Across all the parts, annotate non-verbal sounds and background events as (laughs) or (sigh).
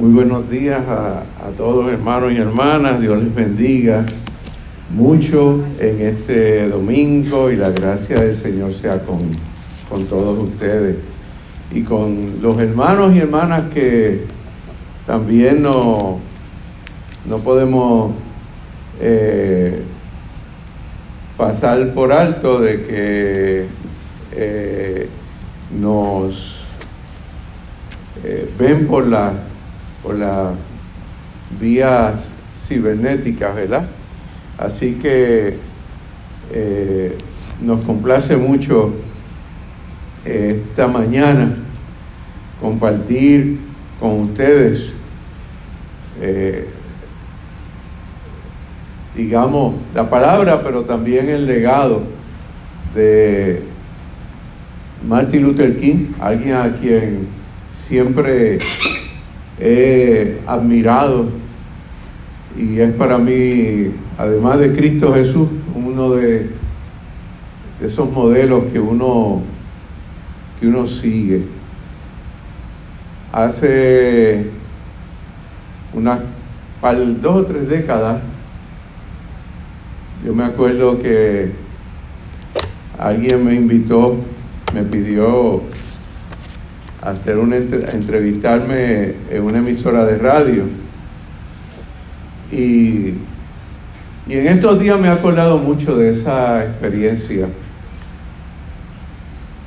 Muy buenos días a, todos hermanos y hermanas. Dios les bendiga mucho en este domingo y la gracia del Señor sea con, con todos ustedes y con los hermanos y hermanas que también no, no podemos eh, pasar por alto de que eh, nos eh, ven por la por las vías cibernéticas, ¿verdad? Así que eh, nos complace mucho eh, esta mañana compartir con ustedes, eh, digamos, la palabra, pero también el legado de Martin Luther King, alguien a quien siempre he admirado y es para mí, además de Cristo Jesús, uno de, esos modelos que uno, que uno sigue. Hace unas dos o tres décadas, yo me acuerdo que alguien me invitó, me pidió hacer una entrevistarme en una emisora de radio. Y, y en estos días me ha acordado mucho de esa experiencia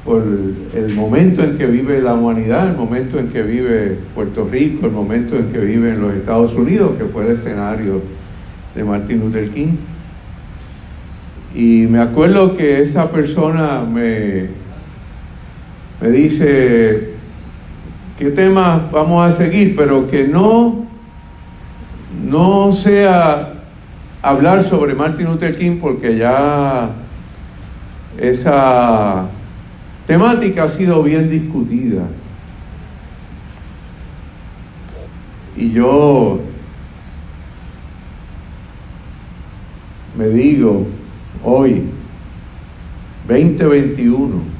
por el momento en que vive la humanidad, el momento en que vive Puerto Rico, el momento en que vive en los Estados Unidos, que fue el escenario de Martin Luther King. Y me acuerdo que esa persona me, me dice, qué temas vamos a seguir, pero que no, no sea hablar sobre Martin Luther King porque ya esa temática ha sido bien discutida. Y yo me digo hoy, 2021,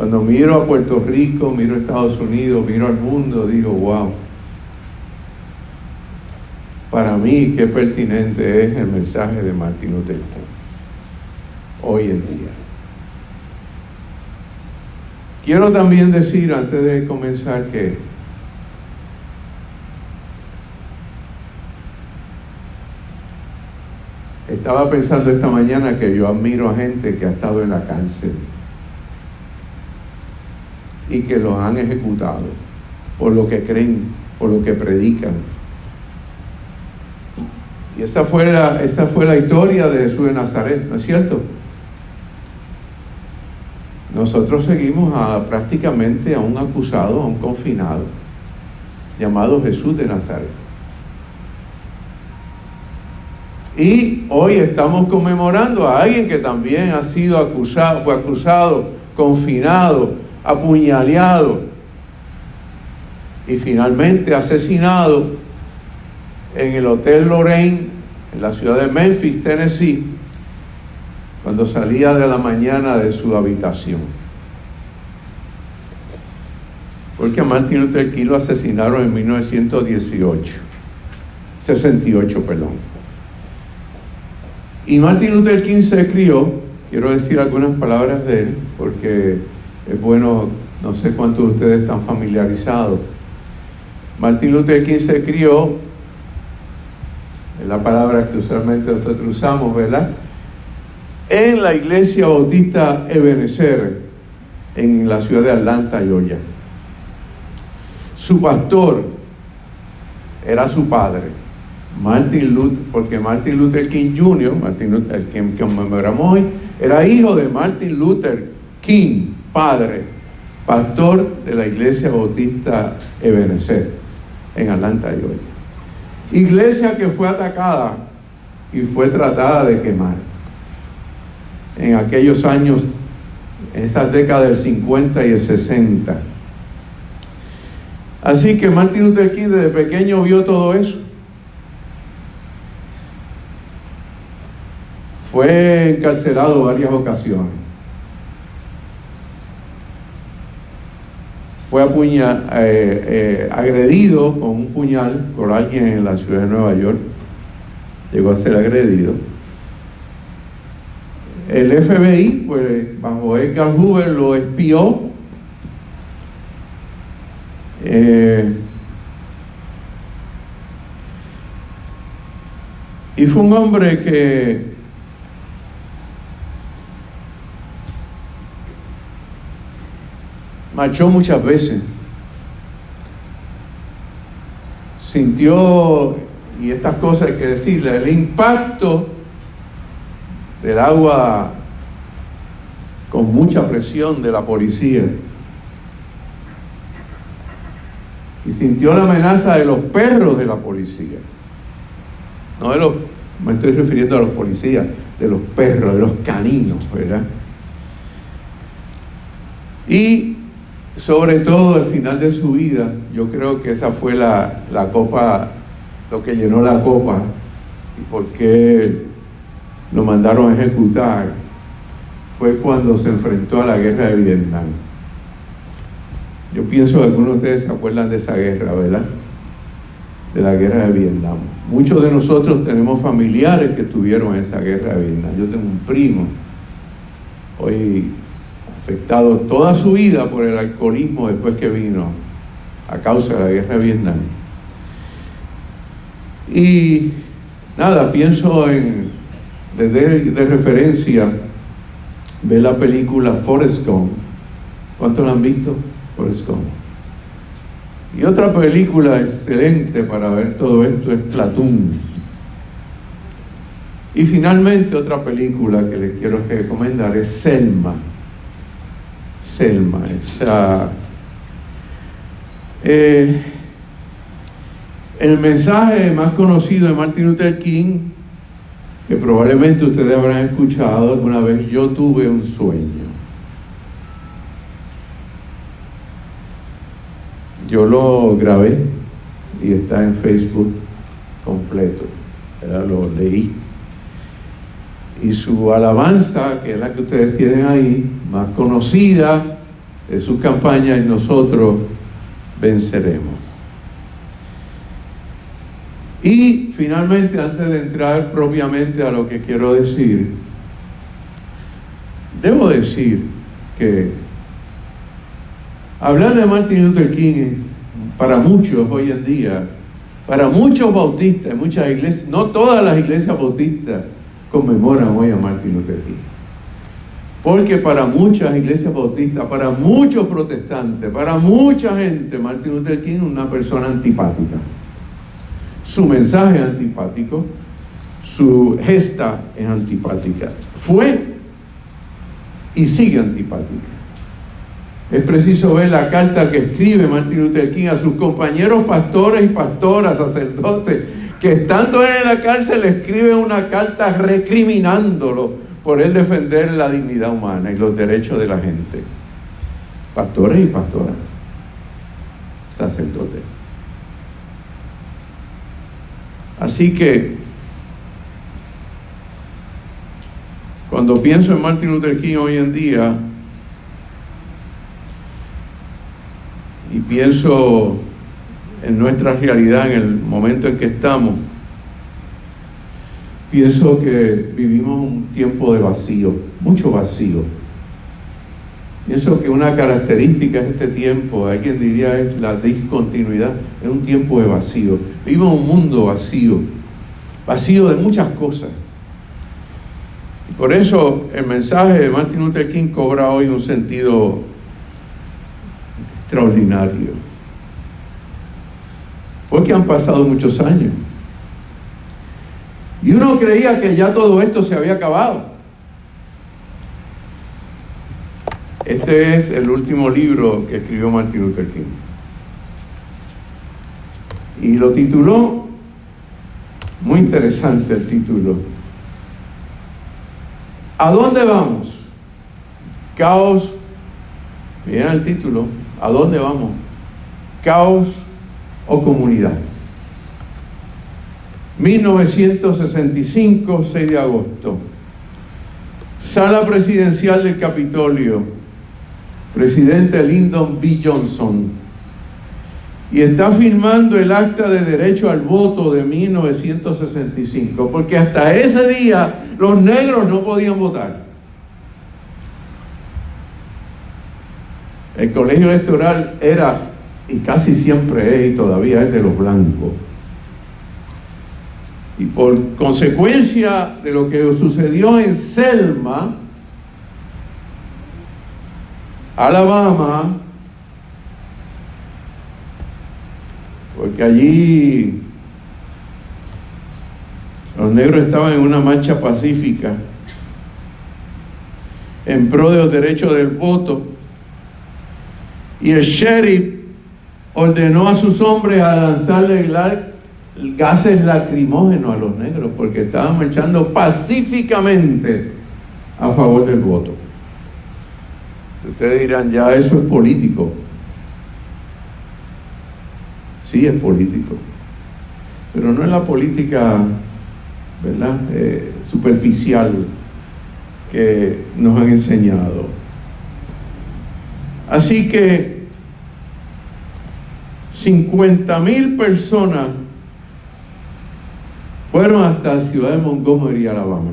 cuando miro a Puerto Rico, miro a Estados Unidos, miro al mundo, digo, wow. Para mí, qué pertinente es el mensaje de Martín Luther King hoy en día. Quiero también decir, antes de comenzar, que estaba pensando esta mañana que yo admiro a gente que ha estado en la cárcel y que los han ejecutado por lo que creen, por lo que predican. Y esa fue la, esa fue la historia de Jesús de Nazaret, ¿no es cierto? Nosotros seguimos a, prácticamente a un acusado, a un confinado, llamado Jesús de Nazaret. Y hoy estamos conmemorando a alguien que también ha sido acusado, fue acusado, confinado, apuñaleado y finalmente asesinado en el Hotel Lorraine, en la ciudad de Memphis, Tennessee, cuando salía de la mañana de su habitación. Porque a Martin Luther King lo asesinaron en 1918, 68, perdón. Y Martin Luther King se crió, quiero decir algunas palabras de él, porque es bueno, no sé cuántos de ustedes están familiarizados. Martín Luther King se crió, es la palabra que usualmente nosotros usamos, ¿verdad? En la iglesia bautista Ebenezer, en la ciudad de Atlanta, Georgia. Su pastor era su padre, Martin Luther, porque Martin Luther King Jr., Martin Luther, que conmemoramos hoy, era hijo de Martin Luther King, padre, pastor de la iglesia bautista Ebenezer en Atlanta, Georgia. Iglesia que fue atacada y fue tratada de quemar. En aquellos años, en esas décadas del 50 y el 60. Así que Martin Luther King desde pequeño vio todo eso. Fue encarcelado varias ocasiones. Fue eh, eh, agredido con un puñal por alguien en la ciudad de Nueva York. Llegó a ser agredido. El FBI, pues bajo Edgar Hoover, lo espió. Eh, y fue un hombre que marchó muchas veces. Sintió, y estas cosas hay que decirle, el impacto del agua con mucha presión de la policía. Y sintió la amenaza de los perros de la policía. No de los, me estoy refiriendo a los policías, de los perros, de los caninos, ¿verdad? Y sobre todo al final de su vida, yo creo que esa fue la, la copa, lo que llenó la copa y por qué lo mandaron a ejecutar, fue cuando se enfrentó a la guerra de Vietnam. Yo pienso que algunos de ustedes se acuerdan de esa guerra, ¿verdad? De la guerra de Vietnam. Muchos de nosotros tenemos familiares que estuvieron en esa guerra de Vietnam. Yo tengo un primo, hoy afectado toda su vida por el alcoholismo después que vino a causa de la guerra de Vietnam. Y nada, pienso en, desde de referencia, ver la película Forrest Gump. ¿Cuántos la han visto? Forrest Gump. Y otra película excelente para ver todo esto es Platoon. Y finalmente otra película que les quiero recomendar es Selma. Selma, esa... Eh, el mensaje más conocido de Martin Luther King, que probablemente ustedes habrán escuchado alguna vez, yo tuve un sueño. Yo lo grabé y está en Facebook completo. Lo leí. Y su alabanza, que es la que ustedes tienen ahí, más conocida de sus campañas, y nosotros venceremos. Y finalmente, antes de entrar propiamente a lo que quiero decir, debo decir que hablar de Martin Luther King para muchos hoy en día, para muchos bautistas, muchas iglesias, no todas las iglesias bautistas conmemoran hoy a Martin Luther King. Porque para muchas iglesias bautistas, para muchos protestantes, para mucha gente, Martin Luther King es una persona antipática. Su mensaje es antipático, su gesta es antipática. Fue y sigue antipática. Es preciso ver la carta que escribe Martin Luther King a sus compañeros pastores y pastoras, sacerdotes, que estando en la cárcel escribe una carta recriminándolo por él defender la dignidad humana y los derechos de la gente. Pastores y pastoras, sacerdotes. Así que, cuando pienso en Martin Luther King hoy en día, y pienso en nuestra realidad, en el momento en que estamos, pienso que vivimos un tiempo de vacío, mucho vacío. Pienso que una característica de este tiempo, alguien diría, es la discontinuidad, es un tiempo de vacío. Vivimos un mundo vacío, vacío de muchas cosas. Y por eso el mensaje de Martin Luther King cobra hoy un sentido extraordinario. Porque han pasado muchos años. Y uno creía que ya todo esto se había acabado. Este es el último libro que escribió Martin Luther King. Y lo tituló, muy interesante el título, ¿A dónde vamos? Caos, miren el título, ¿a dónde vamos? Caos o comunidad. 1965, 6 de agosto. Sala presidencial del Capitolio. presidente Lyndon B. Johnson, y está firmando el acta de derecho al voto de 1965, porque hasta ese día los negros no podían votar. El colegio electoral era, y casi siempre es, y todavía es de los blancos. Y por consecuencia de lo que sucedió en Selma, Alabama, porque allí los negros estaban en una marcha pacífica en pro de los derechos del voto. Y el sheriff ordenó a sus hombres a lanzarle gases lacrimógenos a los negros porque estaban marchando pacíficamente a favor del voto. Ustedes dirán, ya eso es político. Sí es político, pero no es la política, ¿verdad? Eh, superficial que nos han enseñado. Así que 50 mil personas fueron hasta ciudad de Montgomery, Alabama.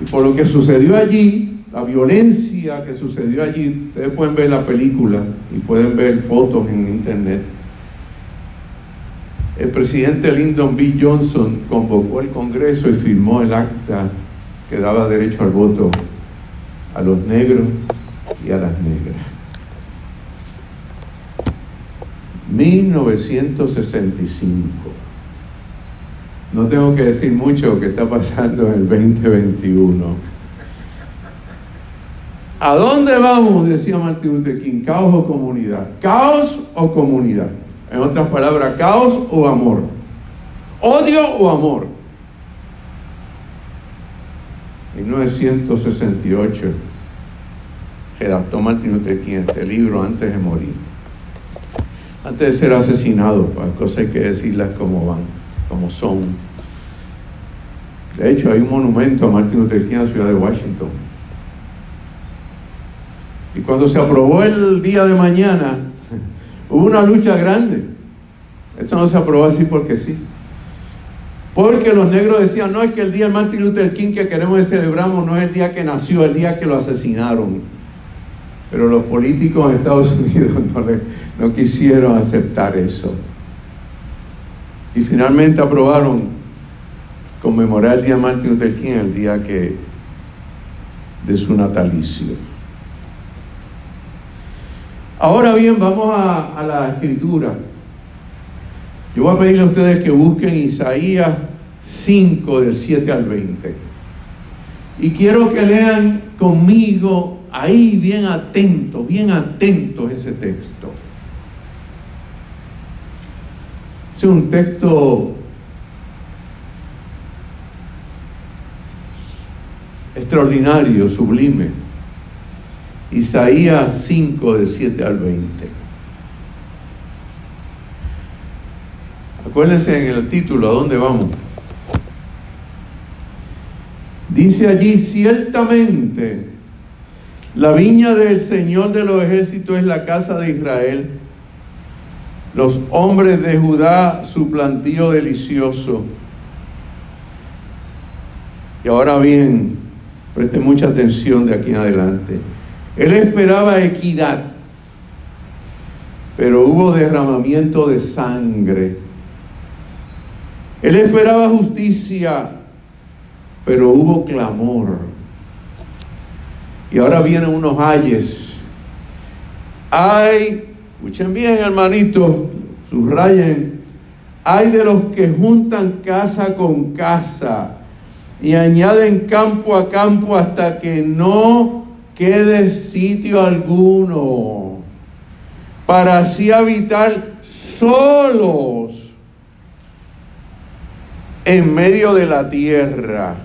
Y por lo que sucedió allí, la violencia que sucedió allí, ustedes pueden ver la película y pueden ver fotos en internet. El presidente Lyndon B. Johnson convocó el Congreso y firmó el acta que daba derecho al voto a los negros y a las negras. 1965. No tengo que decir mucho que está pasando en el 2021. ¿A dónde vamos? Decía Martín Luther King. ¿Caos o comunidad? ¿Caos o comunidad? En otras palabras, caos o amor. ¿Odio o amor? 1968 redactó Martín Luther King este libro antes de morir. Antes de ser asesinado, para cosas hay que decirlas como van como son. De hecho, hay un monumento a Martin Luther King en la ciudad de Washington. Y cuando se aprobó el día de mañana, (laughs) hubo una lucha grande. Eso no se aprobó así porque sí. Porque los negros decían, no es que el día de Martin Luther King que queremos y celebramos no es el día que nació, el día que lo asesinaron. Pero los políticos en Estados (laughs) Unidos no, quisieron aceptar eso. Y finalmente aprobaron conmemorar el día Martin Luther King, el día que de su natalicio. Ahora bien, vamos a, a la escritura. Yo voy a pedirle a ustedes que busquen Isaías 5 del 7 al 20. Y quiero que lean conmigo ahí bien atentos, bien atentos ese texto. Es un texto extraordinario, sublime. Isaías 5, de 7 al 20. Acuérdense en el título, ¿a dónde vamos? Dice allí, ciertamente, la viña del Señor de los ejércitos es la casa de Israel los hombres de Judá su plantío delicioso. Y ahora bien, preste mucha atención de aquí en adelante. Él esperaba equidad, pero hubo derramamiento de sangre. Él esperaba justicia, pero hubo clamor. Y ahora vienen unos ayes. Hay Escuchen bien, hermanitos, subrayen. Hay de los que juntan casa con casa y añaden campo a campo hasta que no quede sitio alguno para así habitar solos en medio de la tierra.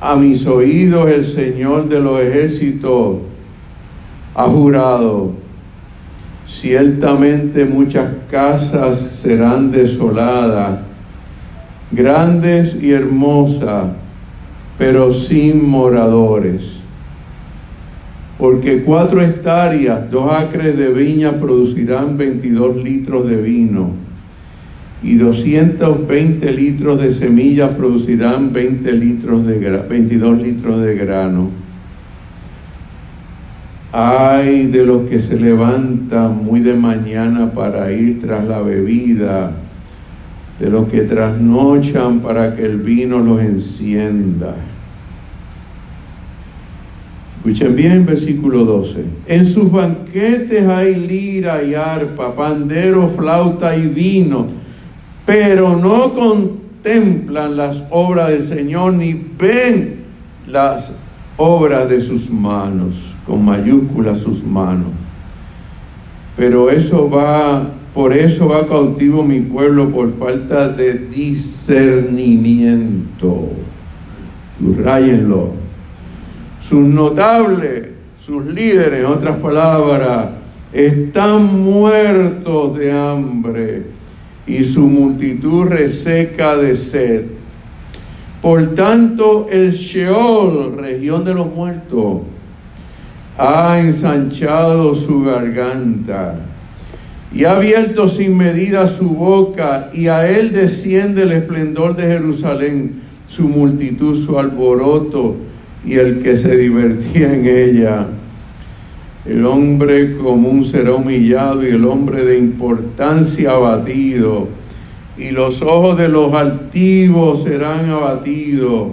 A mis oídos el Señor de los ejércitos ha jurado, ciertamente muchas casas serán desoladas, grandes y hermosas, pero sin moradores. Porque cuatro hectáreas, dos acres de viña producirán 22 litros de vino y 220 litros de semillas producirán 20 litros de 22 litros de grano. Ay de los que se levantan muy de mañana para ir tras la bebida, de los que trasnochan para que el vino los encienda. Escuchen bien, versículo 12. En sus banquetes hay lira y arpa, pandero, flauta y vino, pero no contemplan las obras del Señor ni ven las obras de sus manos, con mayúsculas sus manos. Pero eso va, por eso va cautivo mi pueblo por falta de discernimiento. Subrayenlo sus notables, sus líderes, en otras palabras, están muertos de hambre y su multitud reseca de sed. Por tanto, el Sheol, región de los muertos, ha ensanchado su garganta y ha abierto sin medida su boca, y a él desciende el esplendor de Jerusalén, su multitud, su alboroto y el que se divertía en ella. El hombre común será humillado y el hombre de importancia abatido, y los ojos de los altivos serán abatidos.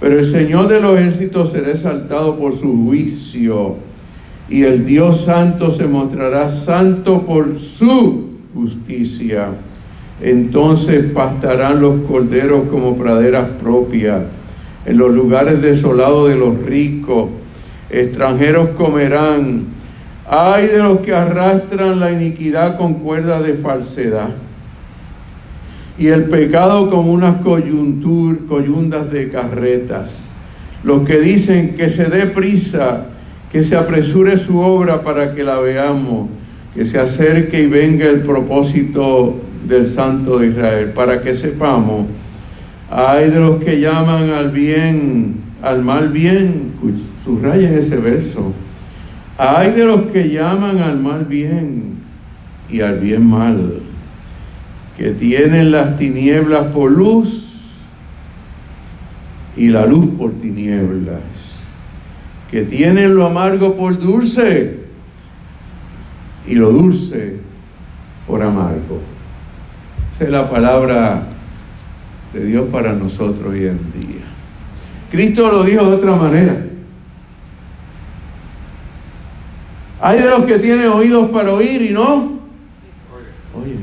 Pero el Señor de los ejércitos será exaltado por su juicio, y el Dios santo se mostrará santo por su justicia. Entonces pastarán los corderos como praderas propias en los lugares desolados de los ricos. Extranjeros comerán. Ay de los que arrastran la iniquidad con cuerdas de falsedad. Y el pecado como unas coyuntur, coyundas de carretas. Los que dicen que se dé prisa, que se apresure su obra para que la veamos, que se acerque y venga el propósito del Santo de Israel, para que sepamos hay de los que llaman al bien, al mal bien. Subrayen ese verso. Hay de los que llaman al mal bien y al bien mal, que tienen las tinieblas por luz y la luz por tinieblas, que tienen lo amargo por dulce y lo dulce por amargo. Esa es la palabra de Dios para nosotros hoy en día. Cristo lo dijo de otra manera. Hay de los que tienen oídos para oír y no Oye.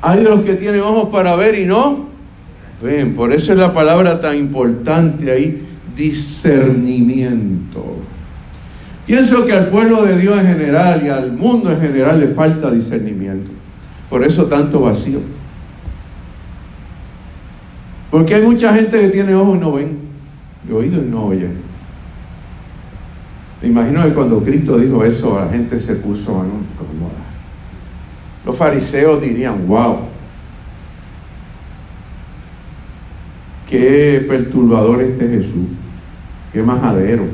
Hay de los que tienen ojos para ver y no ven. Por eso es la palabra tan importante ahí, discernimiento. Pienso que al pueblo de Dios en general y al mundo en general le falta discernimiento. Por eso tanto vacío. Porque hay mucha gente que tiene ojos y no ven, y oídos y no oyen. Imagino que cuando Cristo dijo eso, la gente se puso incómoda. Los fariseos dirían, wow, qué perturbador este Jesús, qué majadero.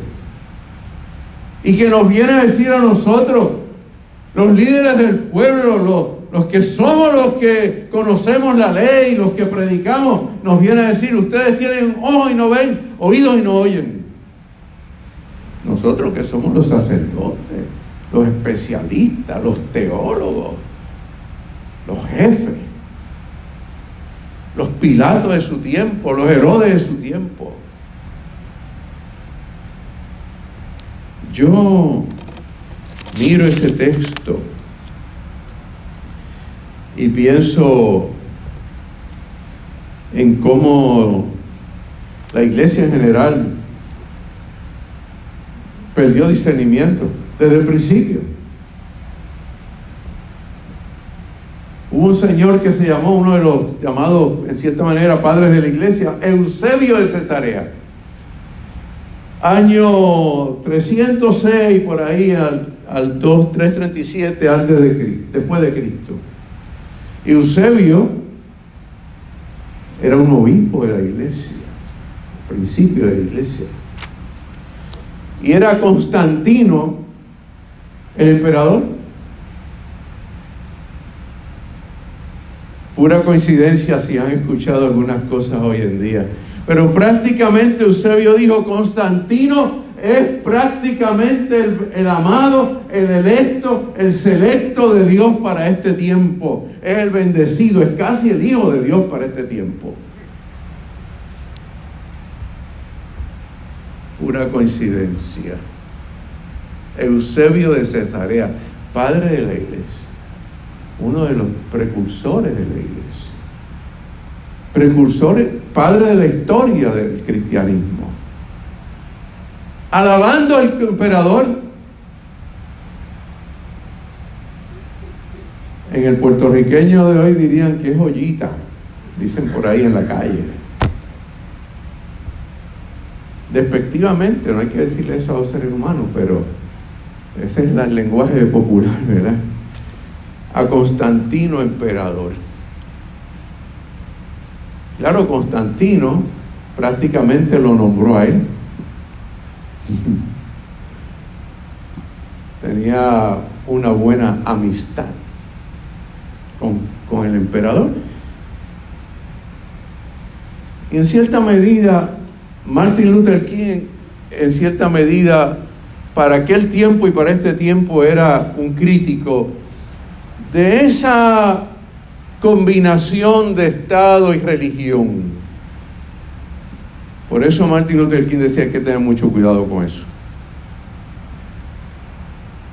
Y que nos viene a decir a nosotros, los líderes del pueblo, los los que somos los que conocemos la ley, los que predicamos, nos viene a decir, ustedes tienen ojos y no ven, oídos y no oyen. Nosotros que somos los sacerdotes, los especialistas, los teólogos, los jefes, los pilatos de su tiempo, los herodes de su tiempo. Yo miro ese texto y pienso en cómo la iglesia en general perdió discernimiento desde el principio. Hubo un señor que se llamó, uno de los llamados, en cierta manera, padres de la iglesia, Eusebio de Cesarea. Año 306, por ahí, al, al 2, 337 antes de, después de Cristo. Eusebio era un obispo de la iglesia. principio de la iglesia. Y era Constantino el emperador. Pura coincidencia si han escuchado algunas cosas hoy en día. Pero prácticamente Eusebio dijo, Constantino es prácticamente el, el, amado, el electo, el selecto de Dios para este tiempo. Es el bendecido, es casi el hijo de Dios para este tiempo. Pura coincidencia. Eusebio de Cesarea, padre de la iglesia, uno de los precursores de la iglesia, precursores, padre de la historia del cristianismo, alabando al emperador. En el puertorriqueño de hoy dirían que es joyita, dicen por ahí en la calle. Despectivamente, no hay que decirle eso a los seres humanos, pero ese es el lenguaje popular, ¿verdad? A Constantino emperador. Claro, Constantino prácticamente lo nombró a él. (laughs) Tenía una buena amistad con, con el emperador. Y en cierta medida, Martin Luther King, en cierta medida, para aquel tiempo y para este tiempo era un crítico de esa combinación de Estado y religión. Por eso Martin Luther King decía que tener mucho cuidado con eso.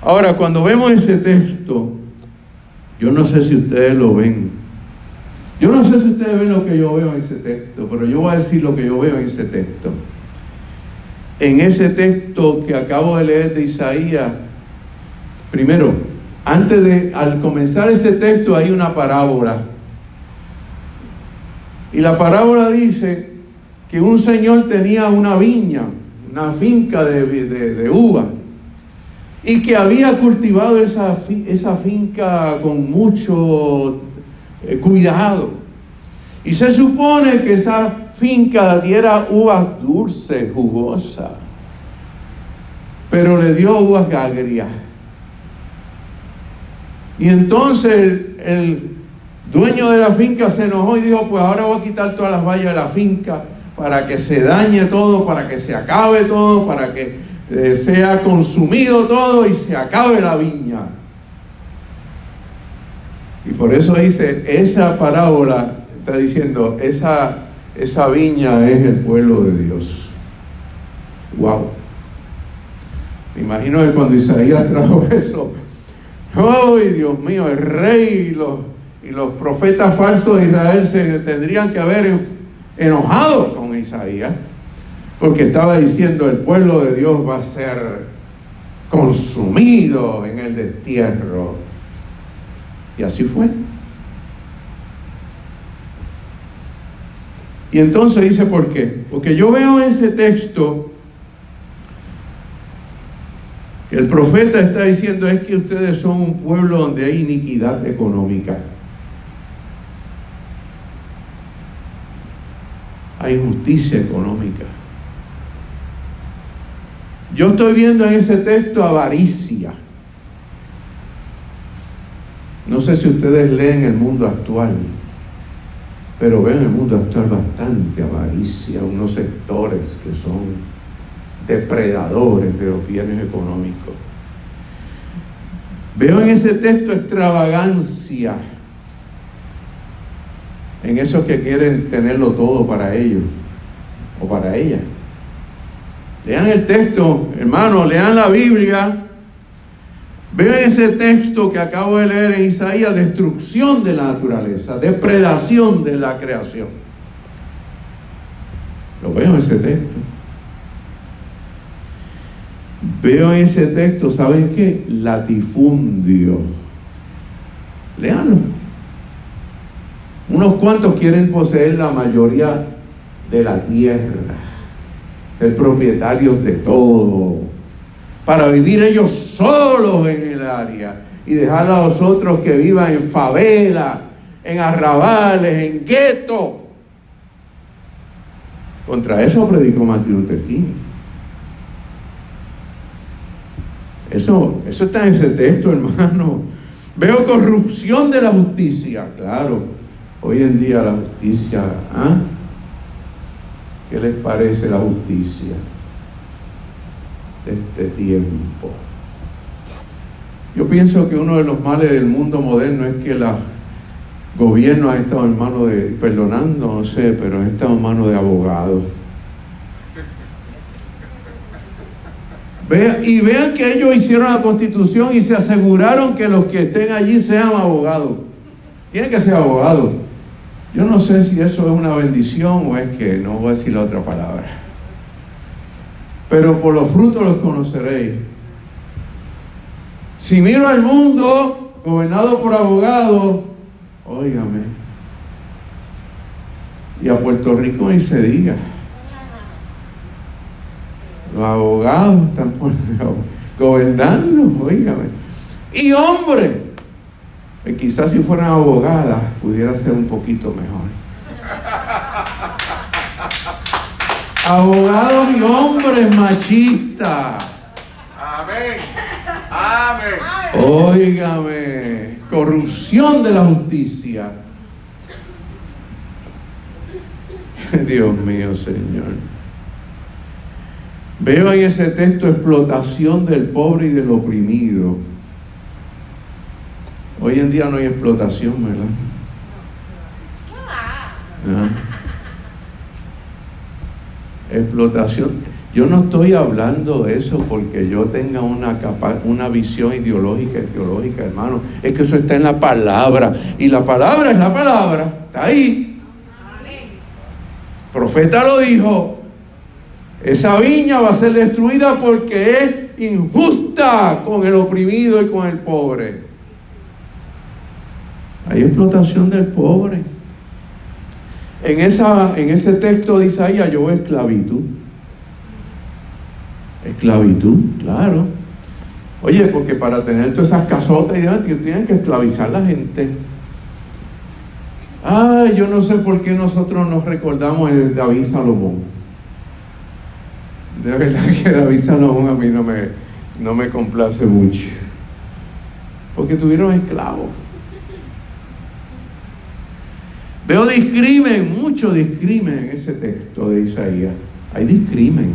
Ahora, cuando vemos ese texto, yo no sé si ustedes lo ven. Yo no sé si ustedes ven lo que yo veo en ese texto, pero yo voy a decir lo que yo veo en ese texto en ese texto que acabo de leer de Isaías, primero, antes de, al comenzar ese texto hay una parábola. Y la parábola dice que un señor tenía una viña, una finca de, uva, y que había cultivado esa, esa finca con mucho eh, cuidado. Y se supone que esa finca diera uvas dulces, jugosas, pero le dio uvas agrias. Y entonces el, dueño de la finca se enojó y dijo, pues ahora voy a quitar todas las vallas de la finca para que se dañe todo, para que se acabe todo, para que eh, sea consumido todo y se acabe la viña. Y por eso dice, esa parábola está diciendo, esa esa viña es el pueblo de Dios. Wow. Me imagino que cuando Isaías trajo (laughs) eso, ¡ay, Dios mío! El rey y los, y los profetas falsos de Israel se tendrían que haber enojado con Isaías, porque estaba diciendo: el pueblo de Dios va a ser consumido en el destierro. Y así fue. Y entonces dice, ¿por qué? Porque yo veo en ese texto que el profeta está diciendo es que ustedes son un pueblo donde hay iniquidad económica. Hay justicia económica. Yo estoy viendo en ese texto avaricia. No sé si ustedes leen el mundo actual. Pero ven el mundo actual bastante avaricia, unos sectores que son depredadores de los bienes económicos. Veo en ese texto extravagancia en esos que quieren tenerlo todo para ellos o para ella. Lean el texto, hermanos, lean la Biblia Veo ese texto que acabo de leer en Isaías, destrucción de la naturaleza, depredación de la creación. Lo veo en ese texto. Veo en ese texto, ¿saben qué? Latifundio. Leanlo. Unos cuantos quieren poseer la mayoría de la tierra, ser propietarios de todo para vivir ellos solos en el área y dejar a los otros que vivan en favela, en arrabales, en guetos. Contra eso predicó Martin Luther. Eso, eso está en ese texto, (laughs) hermano. Veo corrupción de la justicia. Claro, hoy en día la justicia, ¿ah? ¿qué les parece la justicia de este tiempo? Yo pienso que uno de los males del mundo moderno es que los gobiernos han estado en manos de, perdonando, no sé, pero han estado en manos de abogados. y vean que ellos hicieron la constitución y se aseguraron que los que estén allí sean abogados. Tienen que ser abogados. Yo no sé si eso es una bendición o es que no voy a decir la otra palabra. Pero por los frutos los conoceréis. Si miro al mundo gobernado por abogados, óigame, y a Puerto Rico ni se diga. Los abogados están (laughs) gobernando, oígame. Y hombre, pues quizás si fueran abogadas pudiera ser un poquito mejor. Abogados y hombres machistas. Amén. Amén. Óigame, corrupción de la justicia. Dios mío, Señor. Veo en ese texto explotación del pobre y del oprimido. Hoy en día no hay explotación, ¿verdad? ¿Ah? Explotación. Yo no estoy hablando eso porque yo tenga una, una visión ideológica teológica, hermano. Es que eso está en la palabra. Y la palabra es la palabra. Está ahí. Profeta lo dijo. Esa viña va a ser destruida porque es injusta con el oprimido y con el pobre. Hay explotación del pobre. En, esa, en ese texto de Isaías yo veo esclavitud. Esclavitud, claro. Oye, porque para tener todas esas casotas y demás, tienen que esclavizar a la gente. Ay, yo no sé por qué nosotros nos recordamos el David Salomón. De verdad que David Salomón a mí no me, no me complace mucho. Porque tuvieron esclavos. Veo discrimen, mucho discrimen en ese texto de Isaías. Hay discrimen.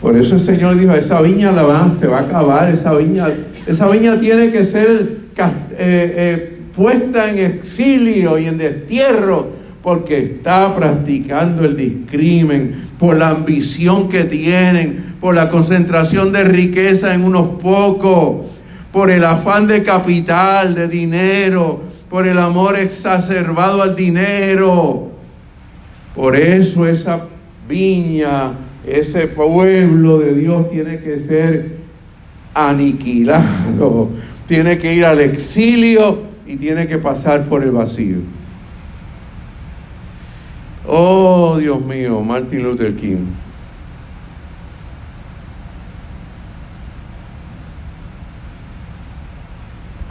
Por eso el Señor dijo, esa viña la va, se va a acabar, esa viña, esa viña tiene que ser eh, eh, puesta en exilio y en destierro porque está practicando el discrimen, por la ambición que tienen, por la concentración de riqueza en unos pocos, por el afán de capital, de dinero, por el amor exacerbado al dinero. Por eso esa viña, ese pueblo de Dios tiene que ser aniquilado, tiene que ir al exilio y tiene que pasar por el vacío. Oh, Dios mío, Martin Luther King.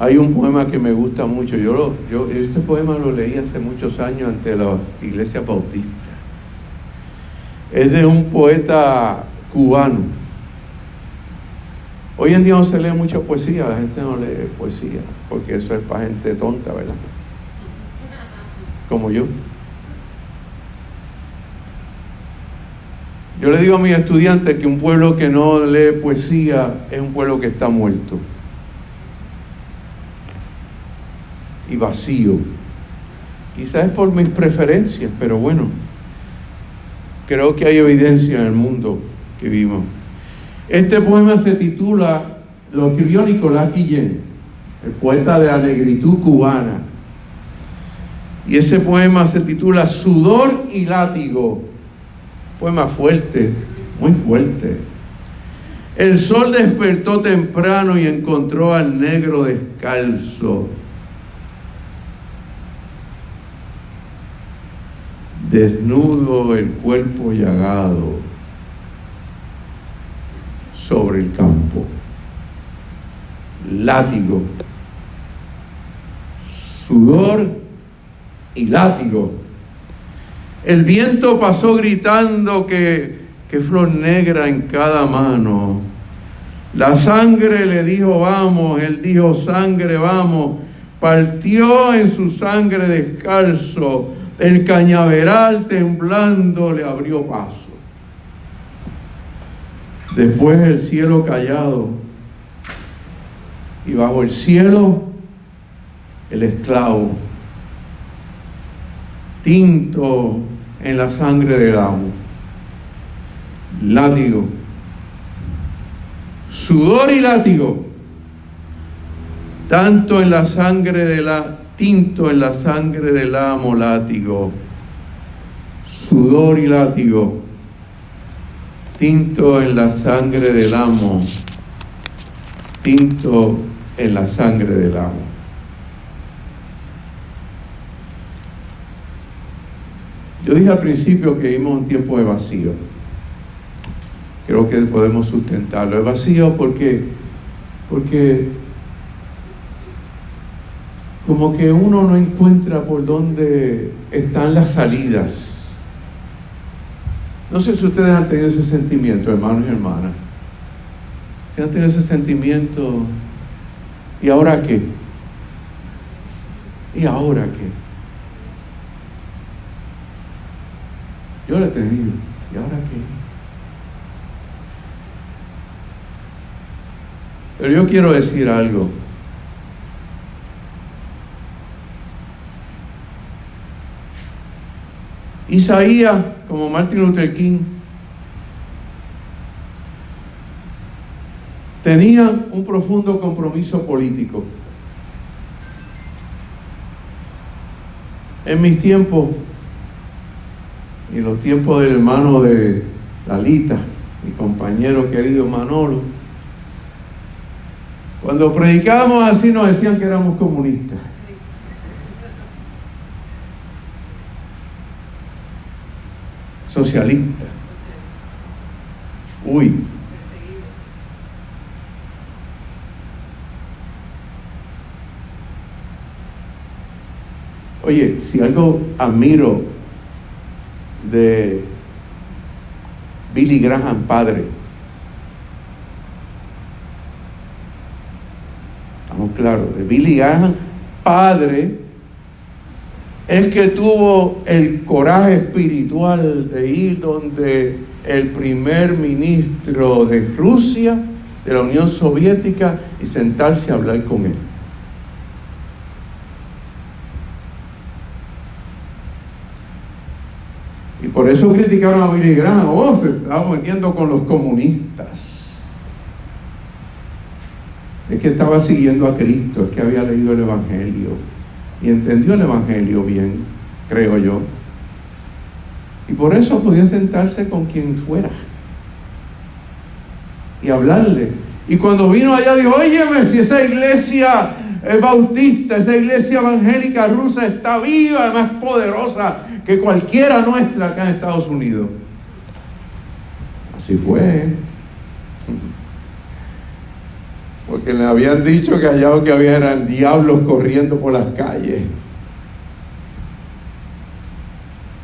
Hay un poema que me gusta mucho. Yo, este poema lo leí hace muchos años ante la iglesia bautista. Es de un poeta cubano. Hoy en día no se lee mucha poesía, la gente no lee poesía, porque eso es para gente tonta, ¿verdad? Como yo. Yo le digo a mis estudiantes que un pueblo que no lee poesía es un pueblo que está muerto y vacío. Quizás es por mis preferencias, pero bueno, creo que hay evidencia en el mundo que vivimos. Este poema se titula, lo escribió Nicolás Guillén, el poeta de la negritud cubana. Y ese poema se titula Sudor y látigo Poema fuerte, muy fuerte. El sol despertó temprano y encontró al negro descalzo. Desnudo el cuerpo llagado sobre el campo. Látigo. Sudor y látigo El viento pasó gritando que, que flor negra en cada mano. La sangre le dijo, vamos, él dijo, sangre, vamos. Partió en su sangre descalzo, el cañaveral temblando le abrió paso. Después el cielo callado y bajo el cielo el esclavo, tinto en la sangre del amo, látigo, sudor y látigo, tanto en la sangre de la, tinto en la sangre del amo, látigo, sudor y látigo, tinto en la sangre del amo, tinto en la sangre del amo. Yo dije al principio que vivimos un tiempo de vacío. Creo que podemos sustentarlo. Es vacío porque, porque como que uno no encuentra por dónde están las salidas. No sé si ustedes han tenido ese sentimiento, hermanos y hermanas. Si han tenido ese sentimiento, ¿y ahora qué? ¿Y ahora qué? Yo lo he tenido. ¿Y ahora qué? Pero yo quiero decir algo. Isaías, como Martin Luther King, tenía un profundo compromiso político. En mis tiempos, y los tiempos del hermano de Lalita, mi compañero querido Manolo, cuando predicábamos así nos decían que éramos comunistas. Socialistas. Uy. Oye, si algo admiro de Billy Graham padre. Estamos claros, de Billy Graham padre es que tuvo el coraje espiritual de ir donde el primer ministro de Rusia, de la Unión Soviética, y sentarse a hablar con él. Y por eso criticaron a Billy Graham, oh, se estaba metiendo con los comunistas. Es que estaba siguiendo a Cristo, es que había leído el Evangelio y entendió el Evangelio bien, creo yo. Y por eso podía sentarse con quien fuera y hablarle. Y cuando vino allá dijo, óyeme, si esa iglesia es bautista, esa iglesia evangélica rusa está viva, más poderosa que cualquiera nuestra acá en Estados Unidos. Así fue. Porque le habían dicho que allá lo que había eran diablos corriendo por las calles.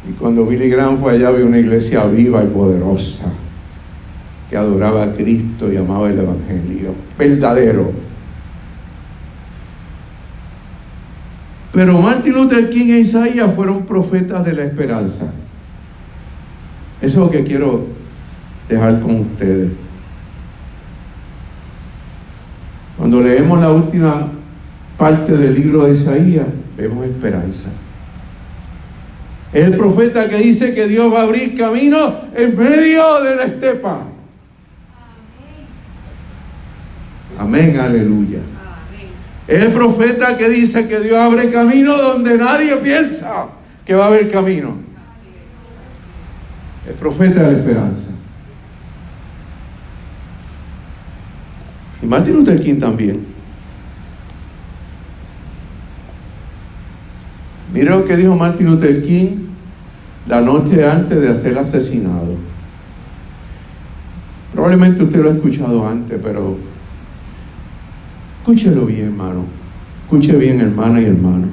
Y cuando Billy Graham fue allá, vio una iglesia viva y poderosa que adoraba a Cristo y amaba el Evangelio. Verdadero. Pero Martin Luther King e Isaías fueron profetas de la esperanza. Eso es lo que quiero dejar con ustedes. Cuando leemos la última parte del libro de Isaías, vemos esperanza. Es el profeta que dice que Dios va a abrir camino en medio de la estepa. Amén, aleluya. El profeta que dice que Dios abre camino donde nadie piensa que va a haber camino. El profeta de la esperanza. Y Martin Luther King también. Mira lo que dijo Martin Luther King la noche antes de ser asesinado. Probablemente usted lo ha escuchado antes, pero escúchelo bien, hermano. Escuche bien, hermana y hermano.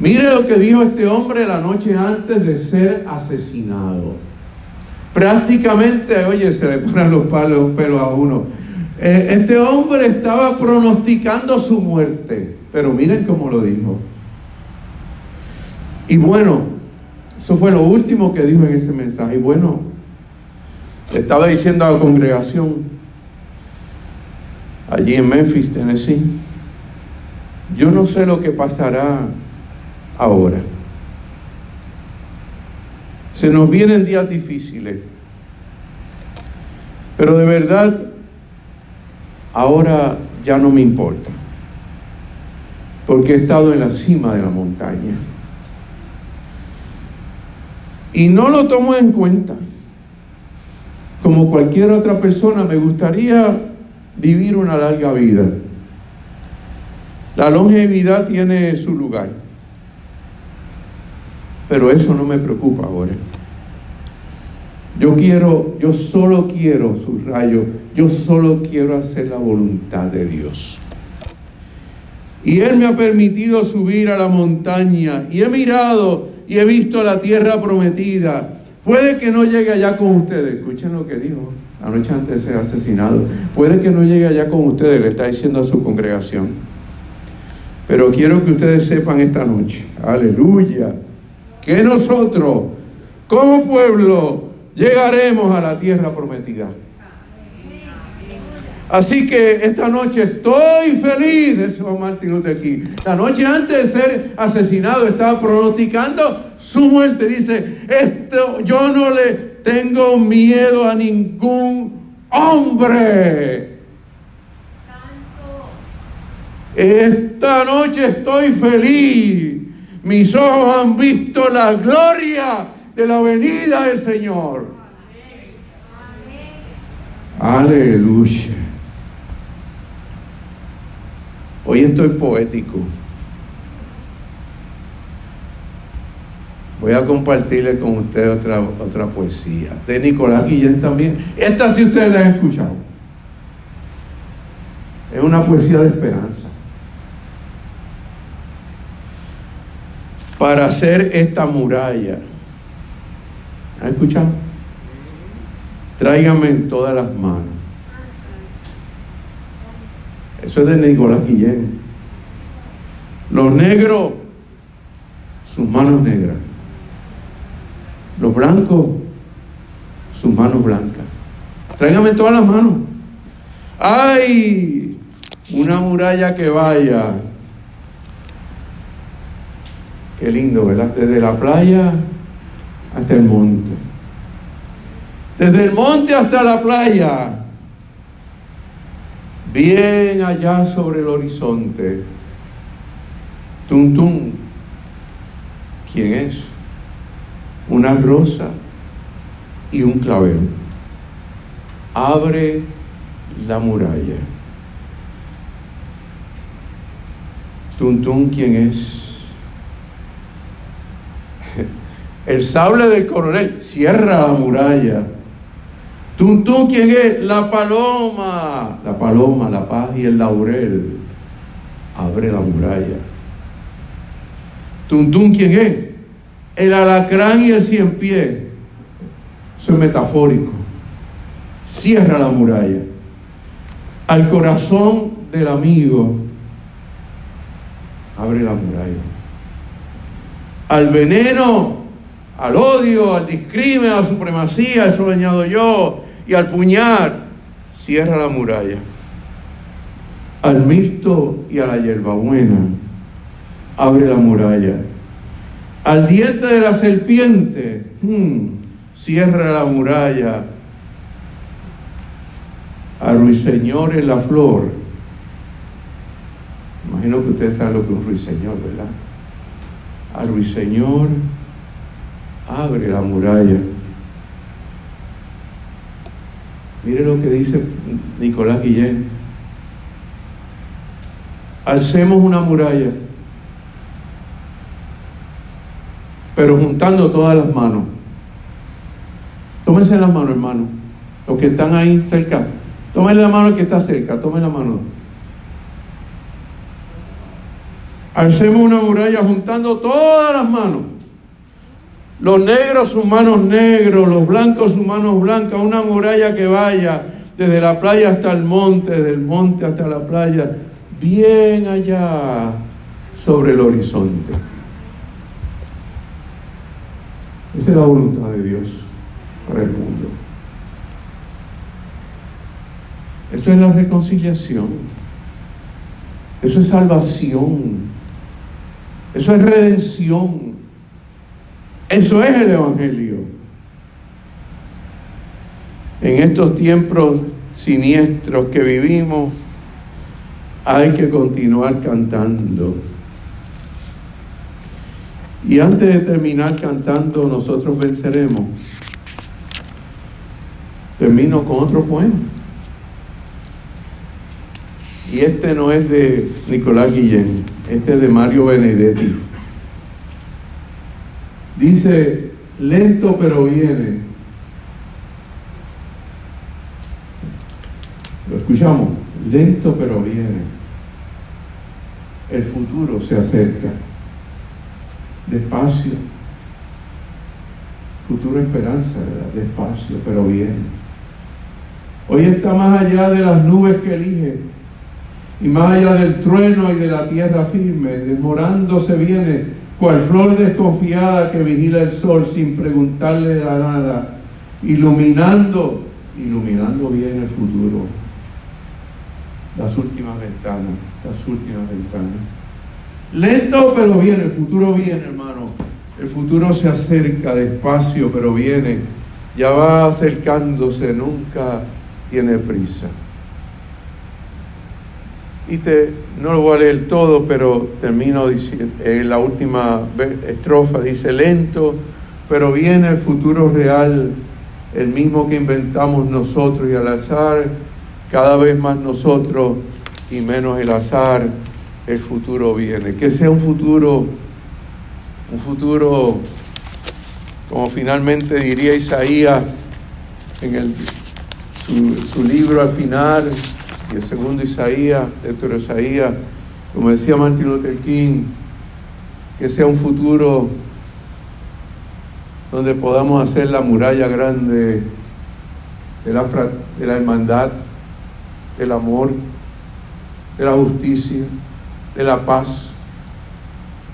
Mire lo que dijo este hombre la noche antes de ser asesinado. Prácticamente, oye, se le ponen los palos, pelos a uno. Eh, este hombre estaba pronosticando su muerte, pero miren cómo lo dijo. Y bueno, eso fue lo último que dijo en ese mensaje. Y bueno, estaba diciendo a la congregación allí en Memphis, Tennessee, yo no sé lo que pasará ahora. Se nos vienen días difíciles, pero de verdad ahora ya no me importa, porque he estado en la cima de la montaña. Y no lo tomo en cuenta. Como cualquier otra persona, me gustaría vivir una larga vida. La longevidad tiene su lugar. Pero eso no me preocupa ahora. Yo quiero, yo solo quiero, subrayo, yo solo quiero hacer la voluntad de Dios. Y Él me ha permitido subir a la montaña y he mirado y he visto la tierra prometida. Puede que no llegue allá con ustedes. Escuchen lo que dijo la noche antes de ser asesinado. Puede que no llegue allá con ustedes, le está diciendo a su congregación. Pero quiero que ustedes sepan esta noche, aleluya, que nosotros, como pueblo, llegaremos a la tierra prometida. Así que esta noche estoy feliz, ese Juan Martín Luther aquí. La noche antes de ser asesinado estaba pronosticando su muerte. Dice, esto, yo no le tengo miedo a ningún hombre. Esta noche estoy feliz. Mis ojos han visto la gloria de la venida del Señor. Aleluya. Hoy estoy poético. Voy a compartirle con ustedes otra, otra poesía de Nicolás Guillén también. Esta sí ustedes la han escuchado. Es una poesía de esperanza. Para hacer esta muralla. ¿Han escuchado? Tráigame en todas las manos. Eso es de Nicolás Guillén. Los negros, sus manos negras. Los blancos, sus manos blancas. Tráigame todas las manos. ¡Ay! Una muralla que vaya. Qué lindo, ¿verdad? Desde la playa hasta el monte. Desde el monte hasta la playa. Bien allá sobre el horizonte. Tum. ¿Quién es? Una rosa y un clavel. Abre la muralla. Tum, ¿quién es? (laughs) El sable del coronel cierra la muralla. Tuntún, ¿quién es? La paloma. La paloma, la paz y el laurel. Abre la muralla. Tuntún, ¿quién es? El alacrán y el cien pie. Eso es metafórico. Cierra la muralla. Al corazón del amigo. Abre la muralla. Al veneno, al odio, al discrimen, a la supremacía, eso lo añado yo, y al puñal, cierra la muralla. Al mixto y a la hierbabuena, abre la muralla. Al diente de la serpiente, hmm, cierra la muralla. A ruiseñor en la flor. Imagino que ustedes saben lo que es un ruiseñor, ¿verdad? A ruiseñor abre la muralla. Mire lo que dice Nicolás Guillén. Alcemos una muralla, pero juntando todas las manos. Tómense las manos, hermano. Los que están ahí cerca. Tómenle la mano al que está cerca. Tomen la mano. Hacemos una muralla juntando todas las manos. Los negros sus manos negros, los blancos sus manos blancas, una muralla que vaya desde la playa hasta el monte, desde el monte hasta la playa, bien allá sobre el horizonte. Esa es la voluntad de Dios para el mundo. Eso es la reconciliación. Eso es salvación. Eso es redención. Eso es el Evangelio. En estos tiempos siniestros que vivimos, hay que continuar cantando. Y antes de terminar cantando, nosotros venceremos. Termino con otro poema. Y este no es de Nicolás Guillén, este es de Mario Benedetti. Dice, lento pero viene. Lo escuchamos, lento pero viene. El futuro se acerca. Despacio. Futuro esperanza, ¿verdad? Despacio, pero viene. Hoy está más allá de las nubes que elige y más allá del trueno y de la tierra firme, demorándose viene cual flor desconfiada que vigila el sol sin preguntarle a nada, iluminando, iluminando bien el futuro, las últimas ventanas, las últimas ventanas. Lento pero viene, el futuro viene, hermano. El futuro se acerca despacio, pero viene. Ya va acercándose, nunca tiene prisa. Y te, no lo voy a leer todo, pero termino diciendo, en la última estrofa dice, lento, pero viene el futuro real, el mismo que inventamos nosotros y al azar, cada vez más nosotros y menos el azar, el futuro viene. Que sea un futuro, un futuro, como finalmente diría Isaías en el, su, su libro al final, y el segundo Isaías, Héctor Isaías, como decía Martin Luther King, que sea un futuro donde podamos hacer la muralla grande de la, de la hermandad, del amor, de la justicia, de la paz,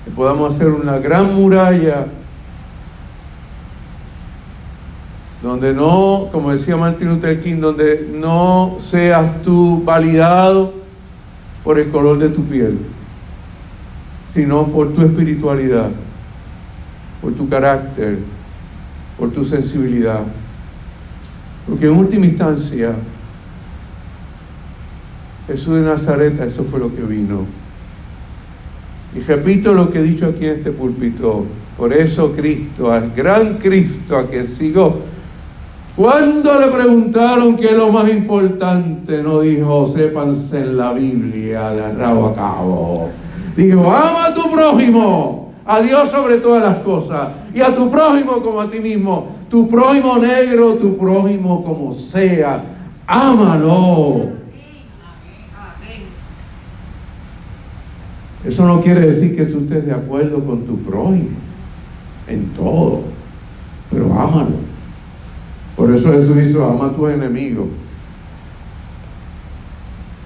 que podamos hacer una gran muralla donde no, como decía Martin Luther King, donde no seas tú validado por el color de tu piel, sino por tu espiritualidad, por tu carácter, por tu sensibilidad. Porque en última instancia, Jesús de Nazaret, eso fue lo que vino. Y repito lo que he dicho aquí en este púlpito. Por eso Cristo, al gran Cristo a quien sigo, cuando le preguntaron qué es lo más importante, no dijo, sépanse en la Biblia de rabo a cabo. Dijo, ama a tu prójimo, a Dios sobre todas las cosas, y a tu prójimo como a ti mismo. Tu prójimo negro, tu prójimo como sea, ámalo. Eso no quiere decir que tú estés de acuerdo con tu prójimo en todo, pero ámalo. Por eso Jesús dice, ama a tus enemigos.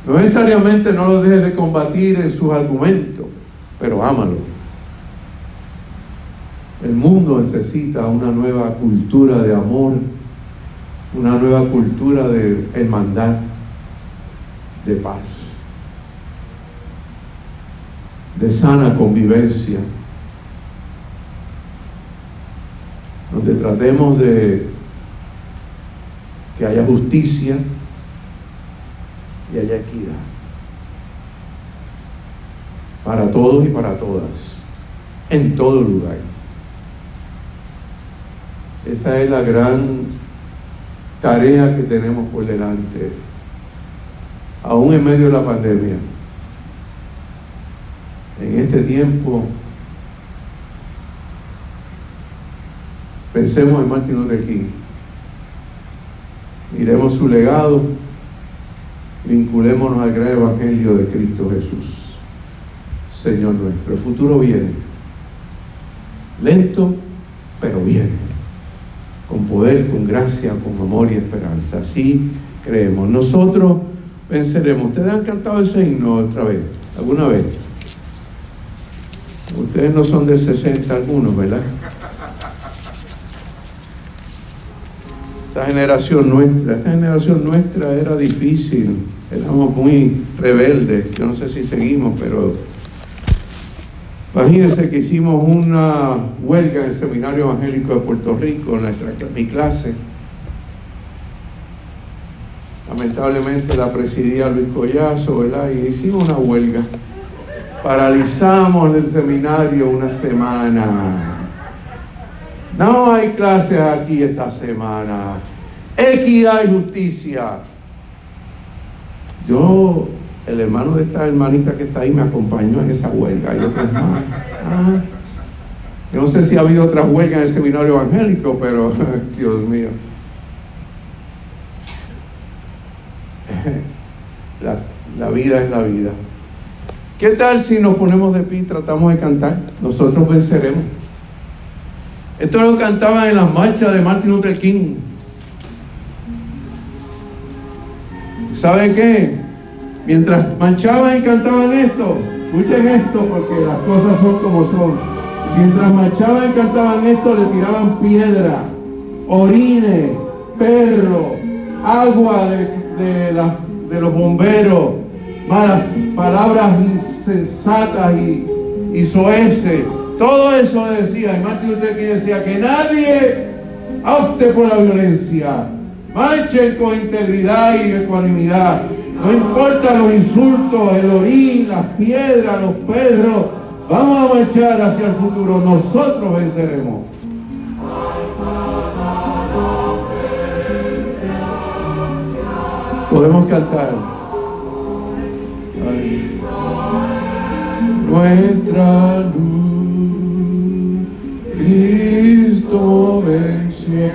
No necesariamente no lo dejes de combatir en sus argumentos, pero ámalo. El mundo necesita una nueva cultura de amor, una nueva cultura de hermandad, de paz, de sana convivencia, donde tratemos de que haya justicia y haya equidad. Para todos y para todas, en todo lugar. Esa es la gran tarea que tenemos por delante, aún en medio de la pandemia. En este tiempo, pensemos en Martin Luther King miremos su legado, vinculémonos al gran evangelio de Cristo Jesús. Señor nuestro. El futuro viene. Lento, pero viene. Con poder, con gracia, con amor y esperanza. Así creemos. Nosotros venceremos. Ustedes han cantado ese himno otra vez, alguna vez. Ustedes no son del 60 algunos, ¿verdad? Esa generación nuestra, esa generación nuestra era difícil, éramos muy rebeldes, yo no sé si seguimos, pero imagínense que hicimos una huelga en el Seminario Evangélico de Puerto Rico, en nuestra, mi clase. Lamentablemente la presidía Luis Collazo, ¿verdad? Y hicimos una huelga. Paralizamos el seminario una semana. No hay clases aquí esta semana. Equidad y justicia. Yo, el hermano de esta hermanita que está ahí me acompañó en esa huelga y otras más. Ah. Yo no sé si ha habido otras huelgas en el seminario evangélico, pero (laughs) Dios mío. (laughs) La, la vida es la vida. ¿Qué tal si nos ponemos de pie y tratamos de cantar? Nosotros venceremos. Esto lo cantaban en las marchas de Martin Luther King. ¿Saben qué? Mientras marchaban y cantaban esto, escuchen esto porque las cosas son como son. Mientras marchaban y cantaban esto, le tiraban piedra, orines, perro, agua de, de los bomberos, malas palabras insensatas y, y soeces todo eso decía, y Martín Luther King decía que nadie opte por la violencia. Marchen con integridad y ecuanimidad. No importa los insultos, el orín, las piedras, los perros. Vamos a marchar hacia el futuro. Nosotros venceremos. Podemos cantar. Nuestra luz. Cristo venció,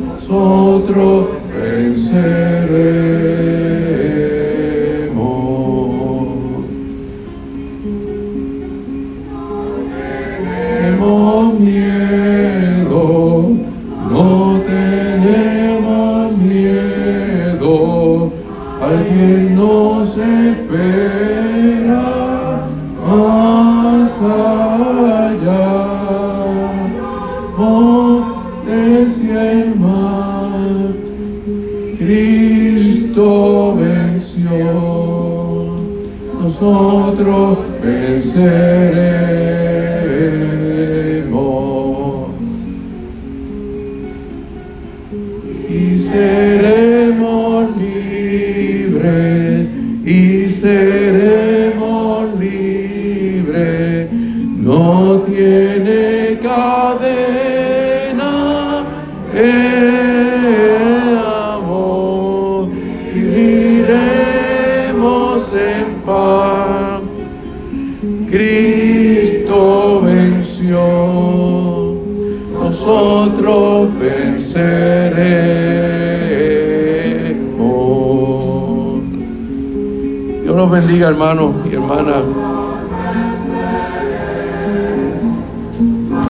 nosotros venceremos.